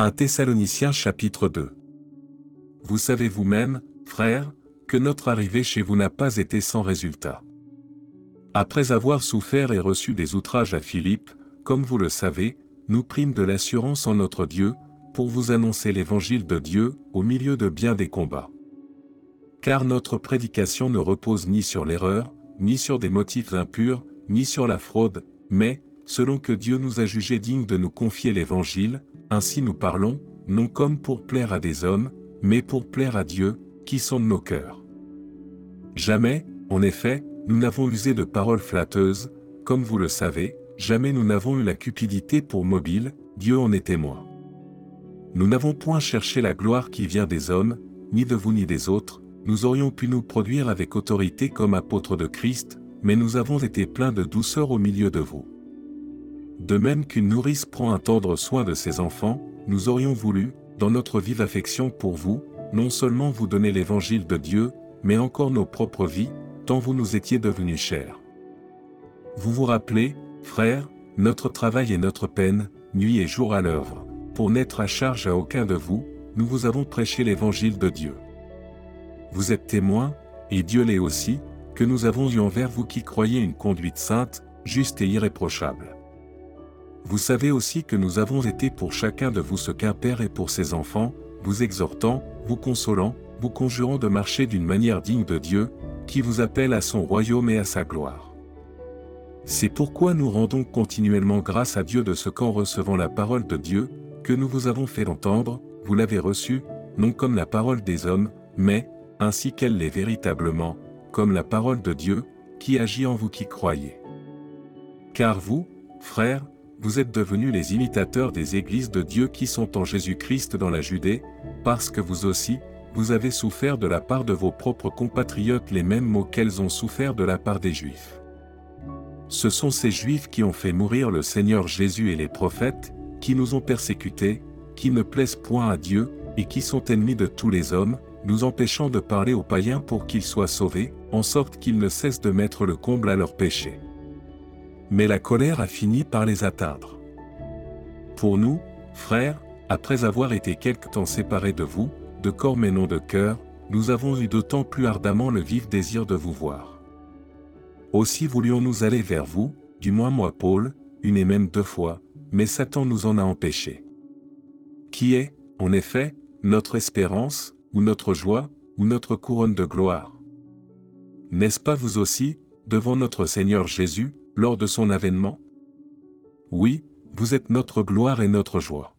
1 Thessaloniciens chapitre 2 Vous savez vous-même, frères, que notre arrivée chez vous n'a pas été sans résultat. Après avoir souffert et reçu des outrages à Philippe, comme vous le savez, nous prîmes de l'assurance en notre Dieu, pour vous annoncer l'évangile de Dieu, au milieu de bien des combats. Car notre prédication ne repose ni sur l'erreur, ni sur des motifs impurs, ni sur la fraude, mais, selon que Dieu nous a jugés dignes de nous confier l'évangile, ainsi nous parlons, non comme pour plaire à des hommes, mais pour plaire à Dieu, qui sonde nos cœurs. Jamais, en effet, nous n'avons usé de paroles flatteuses, comme vous le savez, jamais nous n'avons eu la cupidité pour mobile, Dieu en est témoin. Nous n'avons point cherché la gloire qui vient des hommes, ni de vous ni des autres, nous aurions pu nous produire avec autorité comme apôtres de Christ, mais nous avons été pleins de douceur au milieu de vous. De même qu'une nourrice prend un tendre soin de ses enfants, nous aurions voulu, dans notre vive affection pour vous, non seulement vous donner l'évangile de Dieu, mais encore nos propres vies, tant vous nous étiez devenus chers. Vous vous rappelez, frères, notre travail et notre peine, nuit et jour à l'œuvre, pour n'être à charge à aucun de vous, nous vous avons prêché l'évangile de Dieu. Vous êtes témoins, et Dieu l'est aussi, que nous avons eu envers vous qui croyez une conduite sainte, juste et irréprochable. Vous savez aussi que nous avons été pour chacun de vous ce qu'un père est pour ses enfants, vous exhortant, vous consolant, vous conjurant de marcher d'une manière digne de Dieu, qui vous appelle à son royaume et à sa gloire. C'est pourquoi nous rendons continuellement grâce à Dieu de ce qu'en recevant la parole de Dieu, que nous vous avons fait entendre, vous l'avez reçue, non comme la parole des hommes, mais, ainsi qu'elle l'est véritablement, comme la parole de Dieu, qui agit en vous qui croyez. Car vous, frères, vous êtes devenus les imitateurs des églises de Dieu qui sont en Jésus-Christ dans la Judée, parce que vous aussi, vous avez souffert de la part de vos propres compatriotes les mêmes maux qu'elles ont souffert de la part des Juifs. Ce sont ces Juifs qui ont fait mourir le Seigneur Jésus et les prophètes, qui nous ont persécutés, qui ne plaisent point à Dieu, et qui sont ennemis de tous les hommes, nous empêchant de parler aux païens pour qu'ils soient sauvés, en sorte qu'ils ne cessent de mettre le comble à leurs péchés. Mais la colère a fini par les atteindre. Pour nous, frères, après avoir été quelque temps séparés de vous, de corps mais non de cœur, nous avons eu d'autant plus ardemment le vif désir de vous voir. Aussi voulions-nous aller vers vous, du moins moi Paul, une et même deux fois, mais Satan nous en a empêchés. Qui est, en effet, notre espérance, ou notre joie, ou notre couronne de gloire? N'est-ce pas vous aussi, devant notre Seigneur Jésus, lors de son avènement? Oui, vous êtes notre gloire et notre joie.